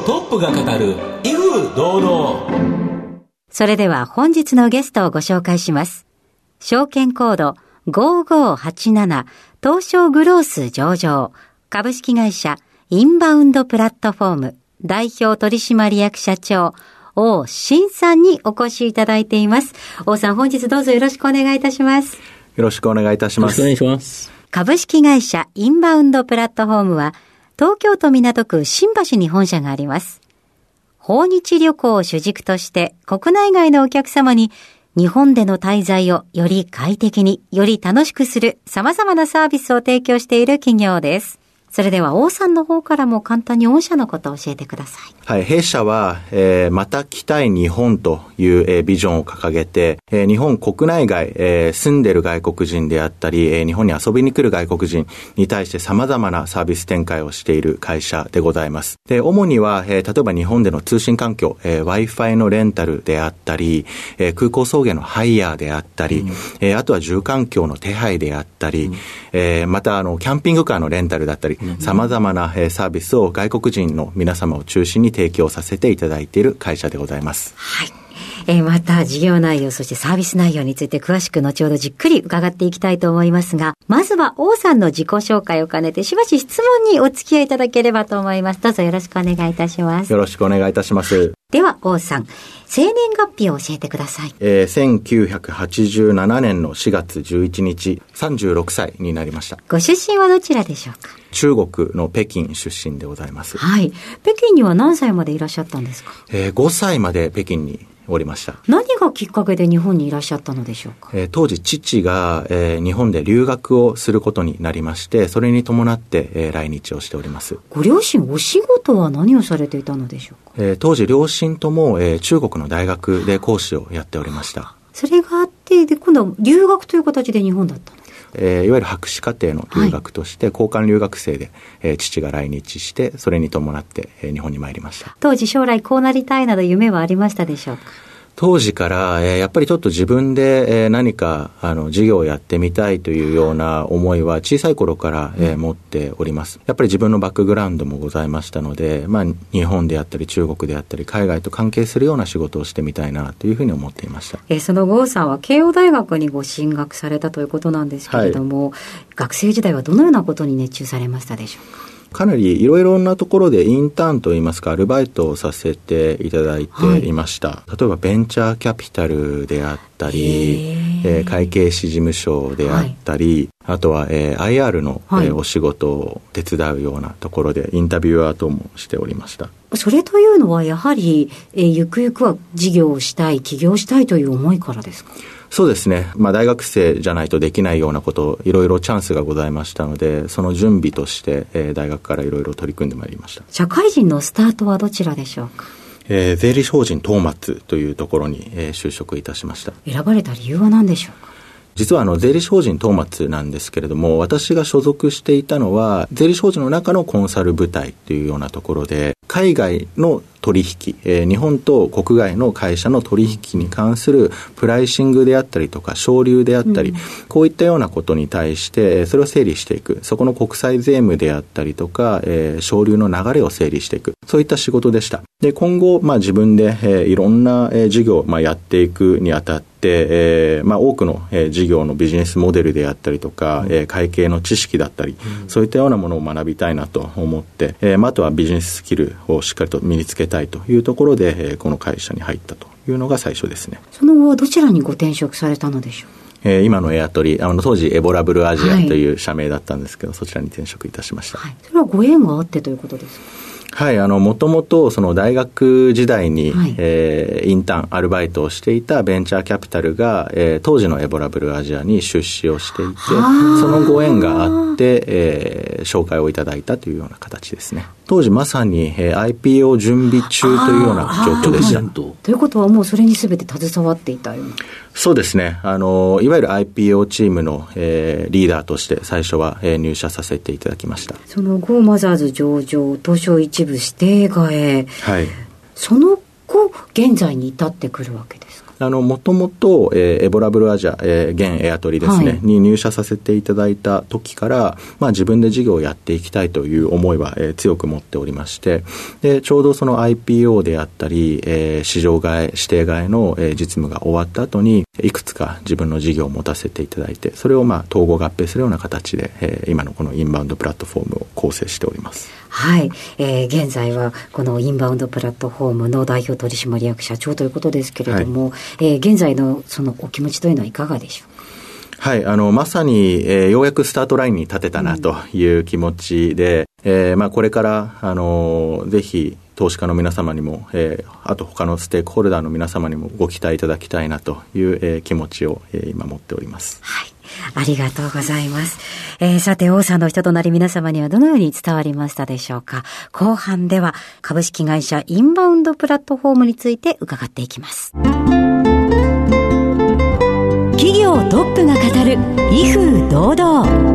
企業トップが語る威風堂々それでは本日のゲストをご紹介します証券コード5587東証グロース上場株式会社インバウンドプラットフォーム代表取締役社長、王新さんにお越しいただいています。王さん、本日どうぞよろしくお願いいたします。よろしくお願いいたします。よろしくお願いします。株式会社インバウンドプラットフォームは、東京都港区新橋に本社があります。訪日旅行を主軸として国内外のお客様に日本での滞在をより快適に、より楽しくする様々なサービスを提供している企業です。それでは王さんの方からも簡単に御社のことを教えてください。はい、弊社は、えー、また来たい日本という、えー、ビジョンを掲げて、えー、日本国内外、えー、住んでる外国人であったり、えー、日本に遊びに来る外国人に対して様々なサービス展開をしている会社でございます。で、主には、えー、例えば日本での通信環境、えー、Wi-Fi のレンタルであったり、えー、空港送迎のハイヤーであったり、うん、えー、あとは住環境の手配であったり、うん、えー、また、あの、キャンピングカーのレンタルだったり、様々な、えー、サービスを外国人の皆様を中心に提供させていただいている会社でございます。はい。えー、また事業内容、そしてサービス内容について詳しく後ほどじっくり伺っていきたいと思いますが、まずは王さんの自己紹介を兼ねて、しばし質問にお付き合いいただければと思います。どうぞよろしくお願いいたします。よろしくお願いいたします。では、王さん、生年月日を教えてください。えー、1987年の4月11日、36歳になりました。ご出身はどちらでしょうか？中国の北京出身でございます。はい。北京には何歳までいらっしゃったんですか？えー、5歳まで北京におりました。何がきっかけで日本にいらっしゃったのでしょうか、えー、当時父が、えー、日本で留学をすることになりまして、それに伴って、えー、来日をしております。ご両親お仕事は何をされていたのでしょうか、えー、当時両親とも、えー、中国の大学で講師をやっておりました。それがあって、で、今度は留学という形で日本だったの？えー、いわゆる博士課程の留学として、交換留学生で、えー、父が来日して、それに伴って、えー、日本に参りました。当時将来こうなりたいなど夢はありましたでしょうか？当時から、えー、やっぱりちょっと自分で、えー、何かあの事業をやってみたいというような思いは小さい頃から、えー、持っております。やっぱり自分のバックグラウンドもございましたので、まあ、日本であったり中国であったり海外と関係するような仕事をしてみたいなというふうに思っていました。えー、その郷さんは慶応大学にご進学されたということなんですけれども、はい、学生時代はどのようなことに熱中されましたでしょうか？かなりいろいろなところでインターンといいますか、アルバイトをさせていただいていました。はい、例えばベンチャーキャピタルであったり、えー、会計士事務所であったり、はい、あとは、えー、IR の、はい、えー、お仕事を手伝うようなところでインタビュアーともしておりました。それというのはやはり、えー、ゆくゆくは事業をしたい、起業したいという思いからですか？そうですね。まあ大学生じゃないとできないようなこと、いろいろチャンスがございましたので、その準備として、えー、大学からいろいろ取り組んでまいりました。社会人のスタートはどちらでしょうか？えー、税理士法人東松というところに、えー、就職いたしました。選ばれた理由は何でしょうか？実はあの税理士法人東松なんですけれども、私が所属していたのは、税理士法人の中のコンサル部隊というようなところで、海外の取引、えー、日本と国外の会社の取引に関するプライシングであったりとか、省流であったり、うん、こういったようなことに対して、それを整理していく。そこの国際税務であったりとか、えー、省流の流れを整理していく。そういった仕事でした。で、今後、まあ自分で、えー、いろんな、えー、事業を、まあ、やっていくにあたって、えーまあ、多くの、えー、事業のビジネスモデルであったりとか、うん、えー、会計の知識だったり、うん、そういったようなものを学びたいなと思って、えーまあ、あとはビジネススキルをしっかりと身につけたいというところで、えー、この会社に入ったというのが最初ですね。その後はどちらにご転職されたのでしょう？えー、今のエアトリあの当時エボラブルアジアという社名だったんですけど、はい、そちらに転職いたしました、はい、それはご縁があってということですか？はい、あの、もともと、その大学時代に、はい、えー、インターン、アルバイトをしていたベンチャーキャピタルが、えー、当時のエボラブルアジアに出資をしていて、そのご縁があって、えー、紹介をいただいたというような形ですね。当時まさに、えー、IPO 準備中というような状況でした。ということはもうそれにすべて携わっていたような。そうですね。あの、いわゆる IPO チームの、えー、リーダーとして最初は、えー、入社させていただきました。そのゴーマザーズ上場、東証一部指定替え。はい。その後、現在に至ってくるわけですあの、もともと、えー、エボラブルアジア、えー、現エアトリですね、はい、に入社させていただいた時から、まあ自分で事業をやっていきたいという思いは、えー、強く持っておりまして、で、ちょうどその IPO であったり、えー、市場外、指定外の、えー、実務が終わった後に、いくつか自分の事業を持たせていただいて、それをまあ統合合併するような形で、えー、今のこのインバウンドプラットフォームを構成しております。はい、えー、現在はこのインバウンドプラットフォームの代表取締役社長ということですけれども、はい、えー、現在のそのお気持ちというのはいかがでしょうか？はい、あの、まさに、えー、ようやくスタートラインに立てたなという気持ちで、うん、えー、まあ、これから、あの、ぜひ、投資家の皆様にも、えー、あと他のステークホルダーの皆様にもご期待いただきたいなという、えー、気持ちを、えー、今持っております。はい。ありがとうございます。えー、さて、王さんの人となり皆様にはどのように伝わりましたでしょうか後半では株式会社インバウンドプラットフォームについて伺っていきます。企業トップが語る威風堂々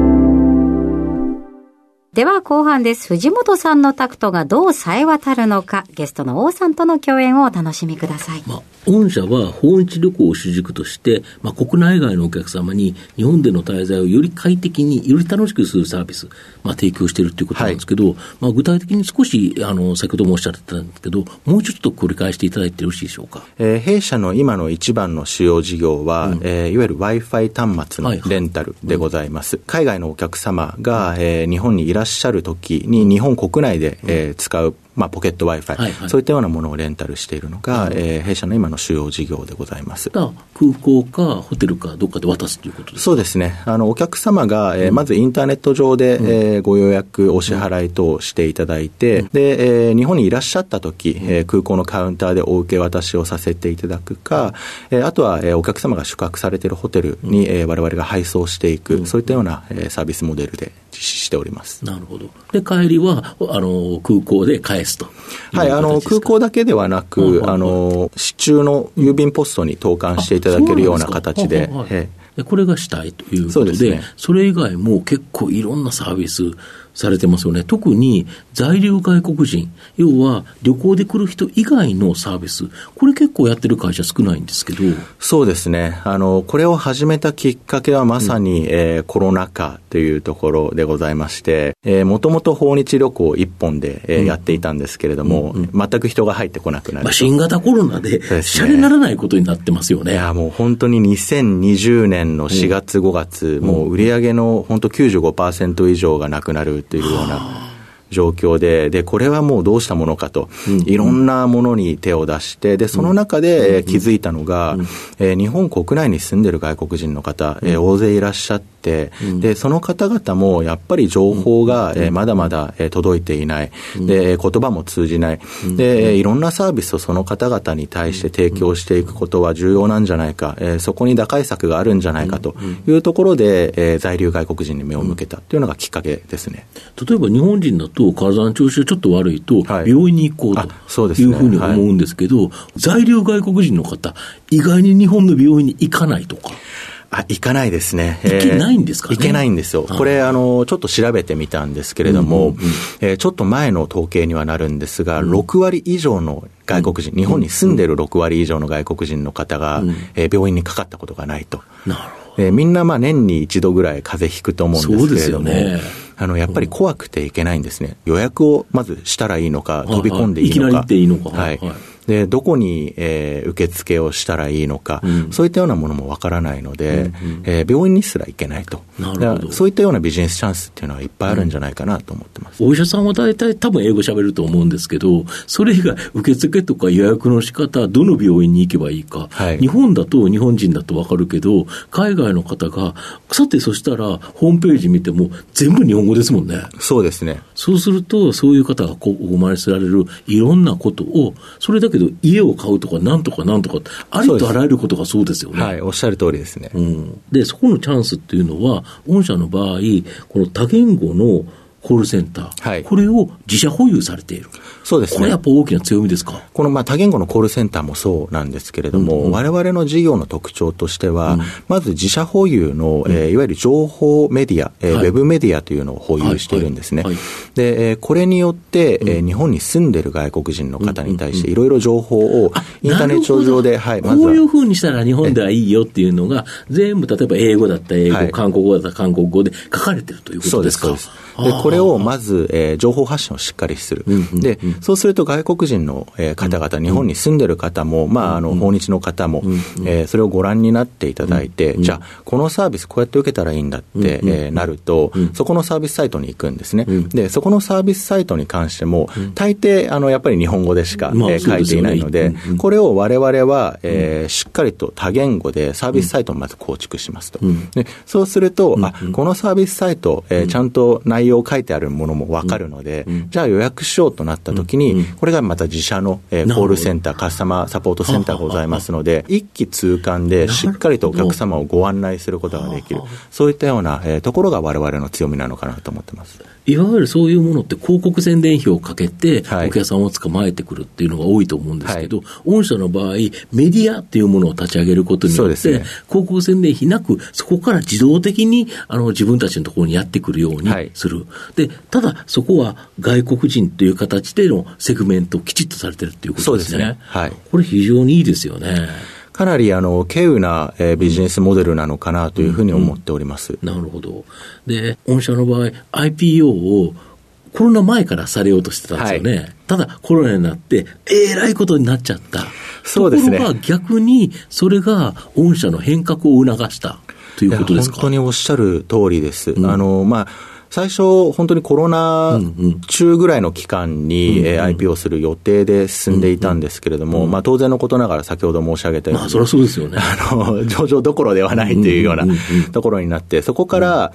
では後半です。藤本さんのタクトがどう冴え渡るのか、ゲストの王さんとの共演をお楽しみください。まあ、御社は訪日旅行を主軸として、まあ、国内外のお客様に日本での滞在をより快適に、より楽しくするサービス、まあ、提供しているということなんですけど、はい、まあ、具体的に少し、あの、先ほどもおっしゃってたんですけど、もうちょっと繰り返していただいてよろしいでしょうか？えー、弊社の今の一番の主要事業は、うん、えー、いわゆる Wi-Fi 端末のレンタルでございます。はいはいうん、海外のお客様が、えー、日本にいらっしゃるときに、日本国内で、えー、使うまあ、ポケット Wi-Fi、はいはい、そういったようなものをレンタルしているのが、うん、えー、弊社の今の主要事業でございます。空港かホテルかどっかで渡すということですそうですね。あの、お客様が、えー、まずインターネット上で、うん、えー、ご予約、お支払い等していただいて、うん、で、えー、日本にいらっしゃった時、えー、空港のカウンターでお受け渡しをさせていただくか、えー、あとは、えー、お客様が宿泊されているホテルに、うん、えー、我々が配送していく、そういったような、えー、サービスモデルでしております。なるほど。で、帰りは、あの、空港で返すと。はい、あの、空港だけではなく、あの、市中の郵便ポストに投函していただけるような形で。これがしたいということで、そでね、それ以外も結構いろんなサービス、されてますよね。特に在留外国人、要は旅行で来る人以外のサービス、これ結構やってる会社少ないんですけど。そうですね。あの、これを始めたきっかけはまさに、うん、えー、コロナ禍というところでございまして、えー、もともと訪日旅行一本で、えー、やっていたんですけれども、うんうん、全く人が入ってこなくなる。まあ、新型コロナで、しゃれならないことになってますよね。いや、もう本当に2020年の4月5月、もう売上の本当95%以上がなくなるというような状況で、で、これはもうどうしたものかと、いろんなものに手を出して、で、その中で気づいたのが、え日本国内に住んでる外国人の方、え大勢いらっしゃって、で、その方々もやっぱり情報が、えまだまだ、え届いていない、で、言葉も通じない、で、いろんなサービスをその方々に対して提供していくことは重要なんじゃないか、えそこに打開策があるんじゃないかというところで、え在留外国人に目を向けたというのがきっかけですね。例えば日本人だと体の調子がちょっと悪いと、病院に行こうというふうに思うんですけど、在留外国人の方、意外に日本の病院に行かないとか。あ、行かないですね。行けないんですか、ね、行けないんですよ。これ、あの、ちょっと調べてみたんですけれども、うん。うん。うん、えー、ちょっと前の統計にはなるんですが、うん、6割以上の外国人、うん、日本に住んでる6割以上の外国人の方が、うん、えー、病院にかかったことがないと。なるほど。えー、みんなまあ年に一度ぐらい風邪ひくと思うんですけれども、ね、あのやっぱり怖くていけないんですね、予約をまずしたらいいのか、飛び込んでいいのか。いきなりっていいのか。はいで、どこに、えー、受付をしたらいいのか、うん、そういったようなものもわからないので、うんうん、えー、病院にすら行けないと。なるほど。そういったようなビジネスチャンスっていうのはいっぱいあるんじゃないかなと思ってます。お医者さんは大体多分英語喋ると思うんですけど、それ以外、受付とか予約の仕方、どの病院に行けばいいか、はい、日本だと日本人だとわかるけど、海外の方が、さてそしたら、ホームページ見ても全部日本語ですもんね。そうですね。そうすると、そういう方がこうお生まれせられるいろんなことを、それだけど家を買うとか、なんとかなんとか、ありとあらゆることがそうですよね。はい、おっしゃる通りですね。うん。で、そこのチャンスっていうのは、御社の場合、この多言語のコールセンター、はい、これを自社保有されている。そうですね。これやっぱ大きな強みですか？このまあ多言語のコールセンターもそうなんですけれども、われわれの事業の特徴としては、うん、まず自社保有の、えー、いわゆる情報メディア、えー、はい、ウェブメディアというのを保有しているんですね。はい。はい、で、えー、これによって、えー、日本に住んでる外国人の方に対していろいろ情報をインターネット上で、はい、まずこういうふうにしたら日本では。いいよっていうのが、全部例えば英語だったら英語、韓国語だったら韓国語で書かれてるということですかそうです。で、これをまず、えー、情報発信をしっかりする。で、そうすると外国人の、えー、方々、日本に住んでる方も、まあ、あの、訪日の方も、えー、それをご覧になっていただいて、じゃあ、このサービスこうやって受けたらいいんだって、えー、なると、そこのサービスサイトに行くんですね。で、そこのサービスサイトに関しても、大抵、あの、やっぱり日本語でしか、えー、書いていないので、これを我々は、えー、しっかりと多言語でサービスサイトをまず構築しますと。でそうすると、あ、このサービスサイト、えー、ちゃんと内容書いてあるものも分かるので、うん、じゃあ予約しようとなったときに、これがまた自社の、えー、コールセンター、カスタマーサポートセンターがございますので、一気通貫でしっかりとお客様をご案内することができる、そういったような、えー、ところがわれわれの強みなのかなと思ってます。いわゆるそういうものって広告宣伝費をかけて、お客さんを捕まえてくるっていうのが多いと思うんですけど、はい、御社の場合、メディアっていうものを立ち上げることによって、ね、広告宣伝費なく、そこから自動的にあの自分たちのところにやってくるようにする。はい、で、ただそこは外国人という形でのセグメントきちっとされてるっていうことですね。すね。はい。これ非常にいいですよね。かなりあの稀有な、えー、ビジネスモデルなのかなというふうに思っております。うんうん、なるほど。で、御社の場合、IPO をコロナ前からされようとしてたんですよね。はい、ただ、コロナになって、えらいことになっちゃった。そうですね。ところが逆に、それが御社の変革を促したということですか？本当におっしゃる通りです。うん、あの、まあ、最初、本当にコロナ中ぐらいの期間に、え IPO する予定で進んでいたんですけれども、まあ、当然のことながら先ほど申し上げたように、まあ、そりゃそうですよね。あの、上場どころではないというようなところになって、そこから、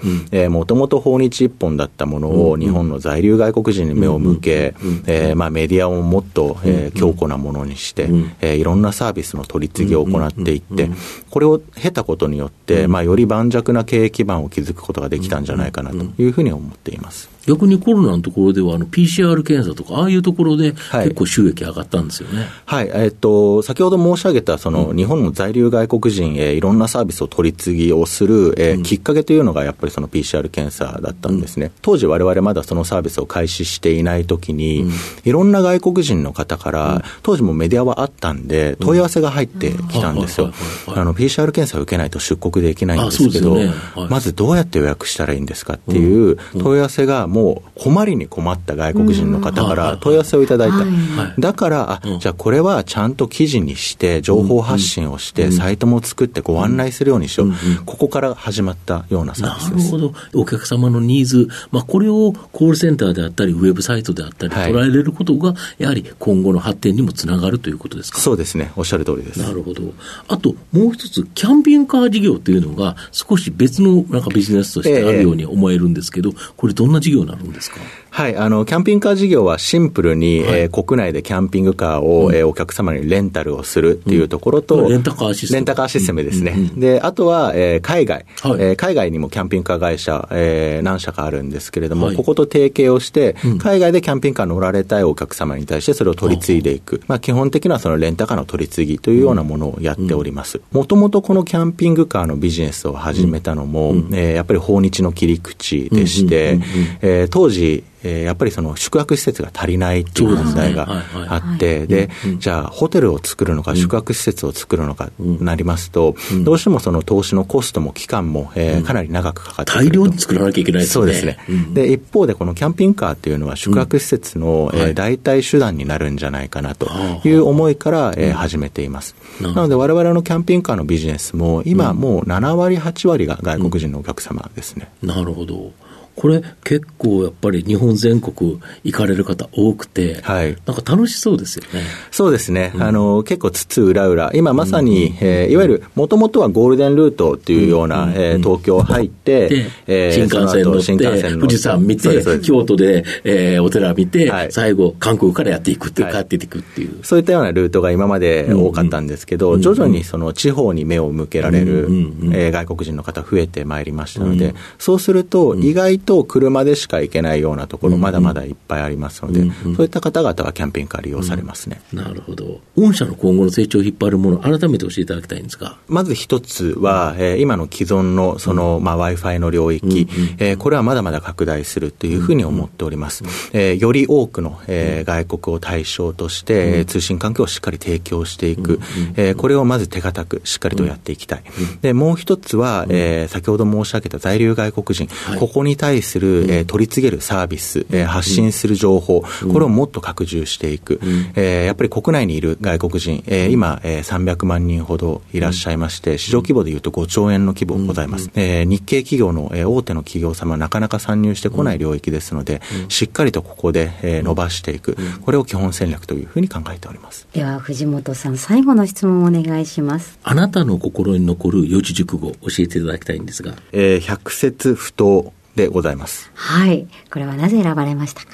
もともと訪日一本だったものを日本の在留外国人に目を向け、えー、まあ、メディアをもっと、えー、強固なものにして、えー、いろんなサービスの取り次ぎを行っていって、これを経たことによって、まあ、より盤石な経営基盤を築くことができたんじゃないかなというふうにに思っています。逆にコロナのところでは、あの PCR 検査とか、ああいうところで結構収益上がったんですよね。はい、はい、えっと、先ほど申し上げた、その、日本の在留外国人へいろんなサービスを取り次ぎをする、えー、うん、きっかけというのが、やっぱりその PCR 検査だったんですね。うん、当時、われわれまだそのサービスを開始していないときに、うん、いろんな外国人の方から、当時もメディアはあったんで、問い合わせが入ってきたんですよ。あの、PCR 検査を受けないと出国できないんですけど、ね。はい、まずどうやって予約したらいいんですかっていう問い合わせが、もう困りに困った外国人の方から問い合わせをいただいた。だから、あ、じゃあこれはちゃんと記事にして、情報発信をして、サイトも作ってご案内するようにしよう。ここから始まったようなサービスです。なるほど。お客様のニーズ、まあこれをコールセンターであったり、ウェブサイトであったり、捉えれることが、やはり今後の発展にもつながるということですか？そうですね。おっしゃる通りです。なるほど。あと、もう一つ、キャンピングカー事業というのが、少し別のなんかビジネスとしてあるように思えるんですけど、これどんな事業になるんですか？はい、あの、キャンピングカー事業はシンプルに、はい、えー、国内でキャンピングカーを、うん、えー、お客様にレンタルをするっていうところと、うん、レンタカーシステム。レンタカーシステムですね。うんうん、で、あとは、えー、海外、はい、えー、海外にもキャンピングカー会社、えー、何社かあるんですけれども、はい、ここと提携をして、海外でキャンピングカー乗られたいお客様に対してそれを取り継いでいく。まあ、基本的なそのレンタカーの取り次ぎというようなものをやっております。もともとこのキャンピングカーのビジネスを始めたのも、うん、えー、やっぱり訪日の切り口でして、えー、当時、えー、やっぱりその宿泊施設が足りないっていう問題があって、で、じゃあホテルを作るのか、宿泊施設を作るのかなりますと、どうしてもその投資のコストも期間も、えー、かなり長くかかって大量に作らなきゃいけないですね。そうですね。で、一方でこのキャンピングカーっていうのは宿泊施設の、えー、代替手段になるんじゃないかなという思いから、えー、始めています。なので我々のキャンピングカーのビジネスも今もう7割、8割が外国人のお客様ですね。なるほど。これ結構やっぱり日本全国行かれる方多くて、はい、なんか楽しそうですよね。そうですね。うん、あの、結構つつ裏裏、今まさに、うん、えー、いわゆるもともとはゴールデンルートっていうような、うん、えー、東京入って、えー、新幹線乗って、富士山見て、京都で、えー、お寺見て、はい、最後韓国からやっていくっていう、帰っていくっていう。そういったようなルートが今まで多かったんですけど、うんうん、徐々にその地方に目を向けられる、うんうん、えー、外国人の方増えてまいりましたので、そうすると意外と車でしか行けないようなところ、まだまだいっぱいありますので、そういった方々はキャンピングカー利用されますね、なるほど。御社の今後の成長を引っ張るもの、改めて教えていただきたいんですか。まず一つは、えー、今の既存のその、まあ、Wi-Fi の領域、えー、これはまだまだ拡大するというふうに思っております。えー、より多くの、えー、外国を対象として、通信環境をしっかり提供していく、えー、これをまず手堅くしっかりとやっていきたい。で、もう一つは、えー、先ほど申し上げた在留外国人、ここに対する、えー、取り次げるサービス、えー、発信する情報、これをもっと拡充していく、えー、やっぱり国内にいる外国人、えー、今、えー、300万人ほどいらっしゃいまして、市場規模でいうと5兆円の規模ございます。えー、日系企業の、えー、大手の企業様、なかなか参入してこない領域ですので、しっかりとここで、えー、伸ばしていく、これを基本戦略というふうに考えております。では、藤本さん、最後の質問をお願いします。あなたの心に残る四字熟語、教えていただきたいんですが。えー、百説不答でございます。はい。これはなぜ選ばれましたか？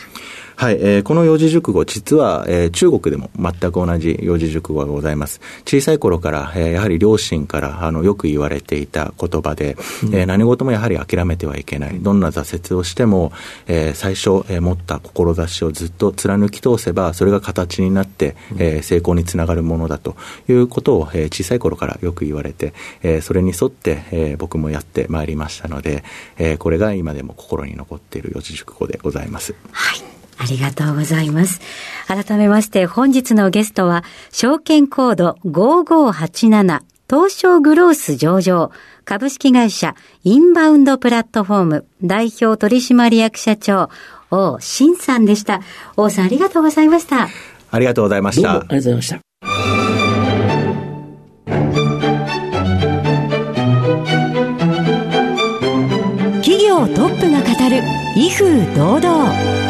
はい、えー、この四字熟語、実は、えー、中国でも全く同じ四字熟語がございます。小さい頃から、えー、やはり両親からあのよく言われていた言葉で、うん、えー、何事もやはり諦めてはいけない。どんな挫折をしても、えー、最初、えー、持った志をずっと貫き通せば、それが形になって、えー、成功につながるものだということを、えー、小さい頃からよく言われて、えー、それに沿って、えー、僕もやってまいりましたので、えー、これが今でも心に残っている四字熟語でございます。はい。ありがとうございます。改めまして本日のゲストは、証券コード5587東証グロース上場株式会社インバウンドプラットフォーム代表取締役社長王新さんでした。王さんありがとうございました。ありがとうございました。ありがとうございました。企業トップが語る威風堂々。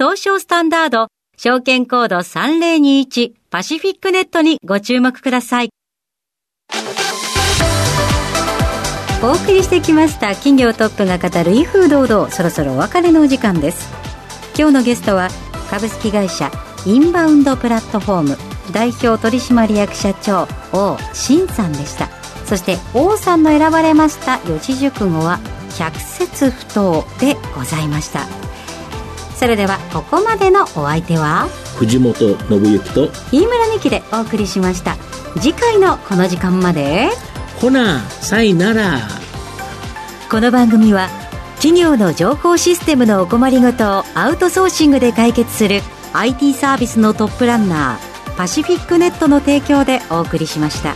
東証スタンダード証券コード3021パシフィックネットにご注目ください。お送りしてきました企業トップが語る威風堂々。そろそろお別れのお時間です。今日のゲストは株式会社インバウンドプラットフォーム代表取締役社長王新さんでした。そして王さんの選ばれました四字熟語は百節不答でございました。それではここまでのお相手は藤本信之と飯村美希でお送りしました。次回のこの時間まで。ほなさいなら。この番組は企業の情報システムのお困りごとをアウトソーシングで解決する IT サービスのトップランナーパシフィックネットの提供でお送りしました。